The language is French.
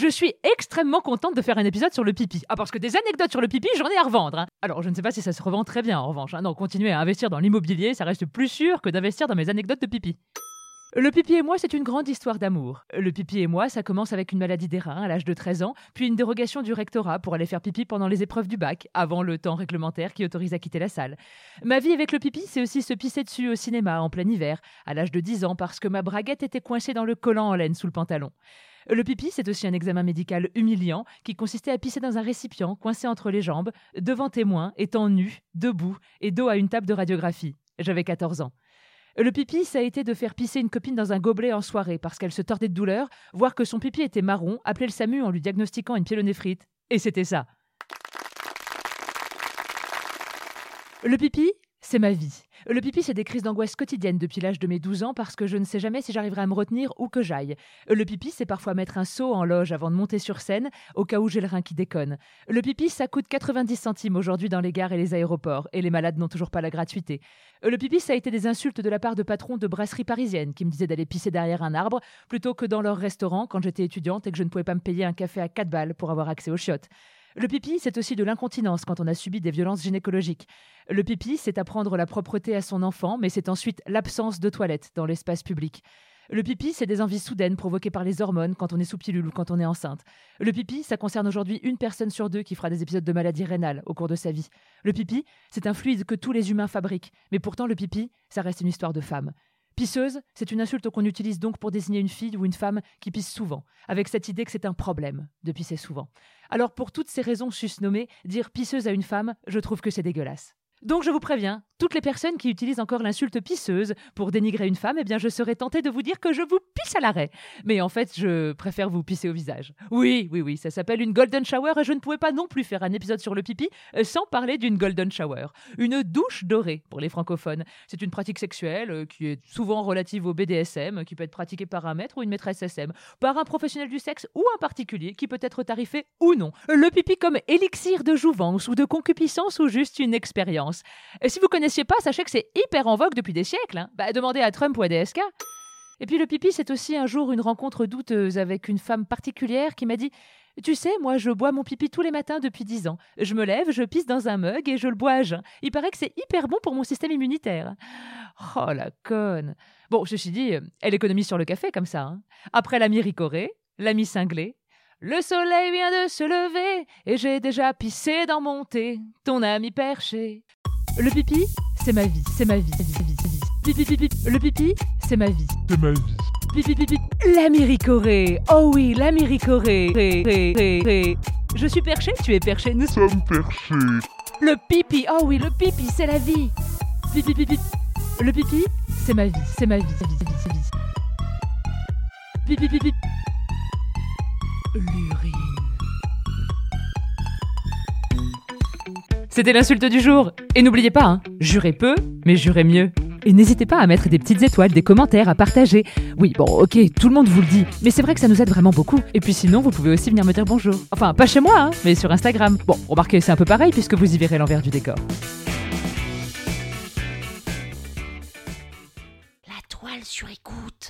Je suis extrêmement contente de faire un épisode sur le pipi. Ah, parce que des anecdotes sur le pipi, j'en ai à revendre. hein. Alors, je ne sais pas si ça se revend très bien en revanche. hein. Non, continuer à investir dans l'immobilier, ça reste plus sûr que d'investir dans mes anecdotes de pipi. Le pipi et moi, c'est une grande histoire d'amour. Le pipi et moi, ça commence avec une maladie des reins à l'âge de 13 ans, puis une dérogation du rectorat pour aller faire pipi pendant les épreuves du bac, avant le temps réglementaire qui autorise à quitter la salle. Ma vie avec le pipi, c'est aussi se pisser dessus au cinéma en plein hiver, à l'âge de 10 ans, parce que ma braguette était coincée dans le collant en laine sous le pantalon. Le pipi, c'est aussi un examen médical humiliant qui consistait à pisser dans un récipient coincé entre les jambes, devant témoin, étant nu, debout et dos à une table de radiographie. J'avais 14 ans. Le pipi, ça a été de faire pisser une copine dans un gobelet en soirée parce qu'elle se tordait de douleur, voir que son pipi était marron, appeler le SAMU en lui diagnostiquant une pyélonéphrite. Et c'était ça. Le pipi, c'est ma vie. Le pipi, c'est des crises d'angoisse quotidiennes depuis l'âge de mes 12 ans parce que je ne sais jamais si j'arriverai à me retenir où que j'aille. Le pipi, c'est parfois mettre un seau en loge avant de monter sur scène au cas où j'ai le rein qui déconne. Le pipi, ça coûte 90 centimes aujourd'hui dans les gares et les aéroports et les malades n'ont toujours pas la gratuité. Le pipi, ça a été des insultes de la part de patrons de brasseries parisiennes qui me disaient d'aller pisser derrière un arbre plutôt que dans leur restaurant quand j'étais étudiante et que je ne pouvais pas me payer un café à 4 balles pour avoir accès aux chiottes. Le pipi, c'est aussi de l'incontinence quand on a subi des violences gynécologiques. Le pipi, c'est apprendre la propreté à son enfant, mais c'est ensuite l'absence de toilette dans l'espace public. Le pipi, c'est des envies soudaines provoquées par les hormones quand on est sous pilule ou quand on est enceinte. Le pipi, ça concerne aujourd'hui une personne sur deux qui fera des épisodes de maladie rénale au cours de sa vie. Le pipi, c'est un fluide que tous les humains fabriquent, mais pourtant le pipi, ça reste une histoire de femme. Pisseuse, c'est une insulte qu'on utilise donc pour désigner une fille ou une femme qui pisse souvent, avec cette idée que c'est un problème de pisser souvent. Alors pour toutes ces raisons susnommées, dire pisseuse à une femme, je trouve que c'est dégueulasse. Donc je vous préviens, toutes les personnes qui utilisent encore l'insulte pisseuse pour dénigrer une femme, eh bien je serais tentée de vous dire que je vous pisse à l'arrêt. Mais en fait, je préfère vous pisser au visage. Oui, oui, oui, ça s'appelle une golden shower et je ne pouvais pas non plus faire un épisode sur le pipi euh, sans parler d'une golden shower. Une douche dorée pour les francophones. C'est une pratique sexuelle euh, qui est souvent relative au BDSM, qui peut être pratiquée par un maître ou une maîtresse SM, par un professionnel du sexe ou un particulier qui peut être tarifé ou non. Le pipi comme élixir de jouvence ou de concupiscence ou juste une expérience. Et si vous connaissiez pas, sachez que c'est hyper en vogue depuis des siècles. hein. Bah, demandez à Trump ou à DSK. Et puis le pipi, c'est aussi un jour une rencontre douteuse avec une femme particulière qui m'a dit Tu sais, moi, je bois mon pipi tous les matins depuis 10 ans. Je me lève, je pisse dans un mug et je le bois à jeun. Il paraît que c'est hyper bon pour mon système immunitaire. Oh la conne Bon, ceci dit, euh, elle économise sur le café comme ça. hein. Après l'ami ricoré, l'ami cinglé. Le soleil vient de se lever et j'ai déjà pissé dans mon thé, ton ami perché. Le pipi, c'est ma vie, c'est ma vie. c'est ma vie, c'est ma vie. Pipi, pipi, pipi. Le pipi, c'est ma vie. C'est ma vie. Ricoré. Oh oui, l'ami ricoré. Ré, ré, ré, ré. Je suis perché, tu es perché, nous Ça me perché. le pipi, oh oui, le pipi, c'est la vie. Pipi, pipi. Le pipi, c'est ma vie, c'est ma vie, c'est ma vie, c'est ma vie, c'est ma vie. Pipi, pipi. C'était l'insulte du jour. Et n'oubliez pas, hein, jurez peu, mais jurez mieux. Et n'hésitez pas à mettre des petites étoiles, des commentaires, à partager. Oui, bon, ok, tout le monde vous le dit, mais c'est vrai que ça nous aide vraiment beaucoup. Et puis sinon, vous pouvez aussi venir me dire bonjour. Enfin, pas chez moi, hein, mais sur Instagram. Bon, remarquez, c'est un peu pareil puisque vous y verrez l'envers du décor. La toile sur écoute.